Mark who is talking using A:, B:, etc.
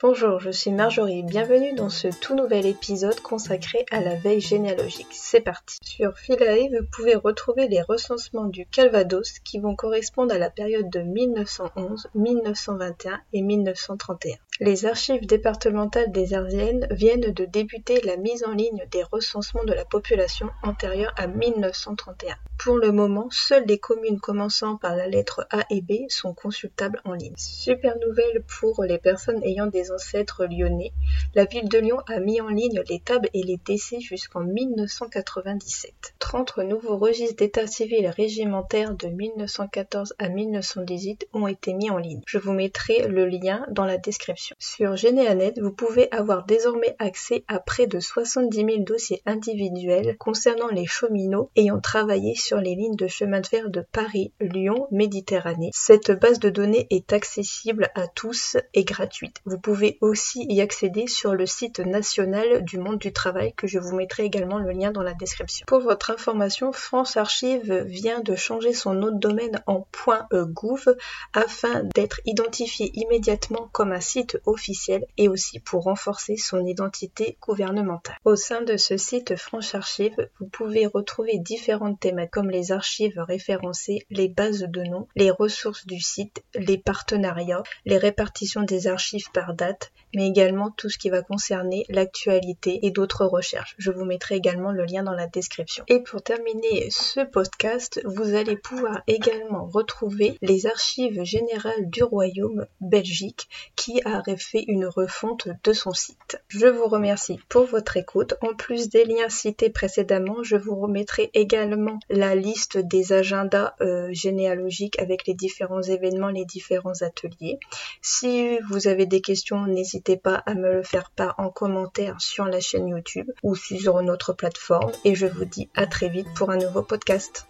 A: Bonjour, je suis Marjorie, bienvenue dans ce tout nouvel épisode consacré à la veille généalogique. C'est parti. Sur Philae, vous pouvez retrouver les recensements du Calvados qui vont correspondre à la période de 1911, 1921 et 1931. Les archives départementales des Ardennes viennent de débuter la mise en ligne des recensements de la population antérieure à 1931. Pour le moment, seules les communes commençant par la lettre A et B sont consultables en ligne. Super nouvelle pour les personnes ayant des ancêtres lyonnais. La ville de Lyon a mis en ligne les tables et les décès jusqu'en 1997. 30 nouveaux registres d'état civil régimentaire de 1914 à 1918 ont été mis en ligne. Je vous mettrai le lien dans la description. Sur Généanet, vous pouvez avoir désormais accès à près de 70 000 dossiers individuels concernant les cheminots ayant travaillé sur les lignes de chemin de fer de Paris, Lyon, Méditerranée. Cette base de données est accessible à tous et gratuite. Vous pouvez aussi y accéder sur le site national du monde du travail que je vous mettrai également le lien dans la description. Pour votre information, France Archive vient de changer son nom de domaine en .gouv afin d'être identifié immédiatement comme un site officiel et aussi pour renforcer son identité gouvernementale. Au sein de ce site France Archive, vous pouvez retrouver différentes thématiques comme les archives référencées, les bases de noms, les ressources du site, les partenariats, les répartitions des archives par date, mais également tout ce qui va concerner l'actualité et d'autres recherches. Je vous mettrai également le lien dans la description. Et pour terminer ce podcast, vous allez pouvoir également retrouver les archives générales du royaume Belgique qui a fait une refonte de son site. Je vous remercie pour votre écoute. En plus des liens cités précédemment, je vous remettrai également la liste des agendas euh, généalogiques avec les différents événements, les différents ateliers. Si vous avez des questions, n'hésitez pas à me le faire part en commentaire sur la chaîne YouTube ou sur notre plateforme. Et je vous dis à très vite pour un nouveau podcast.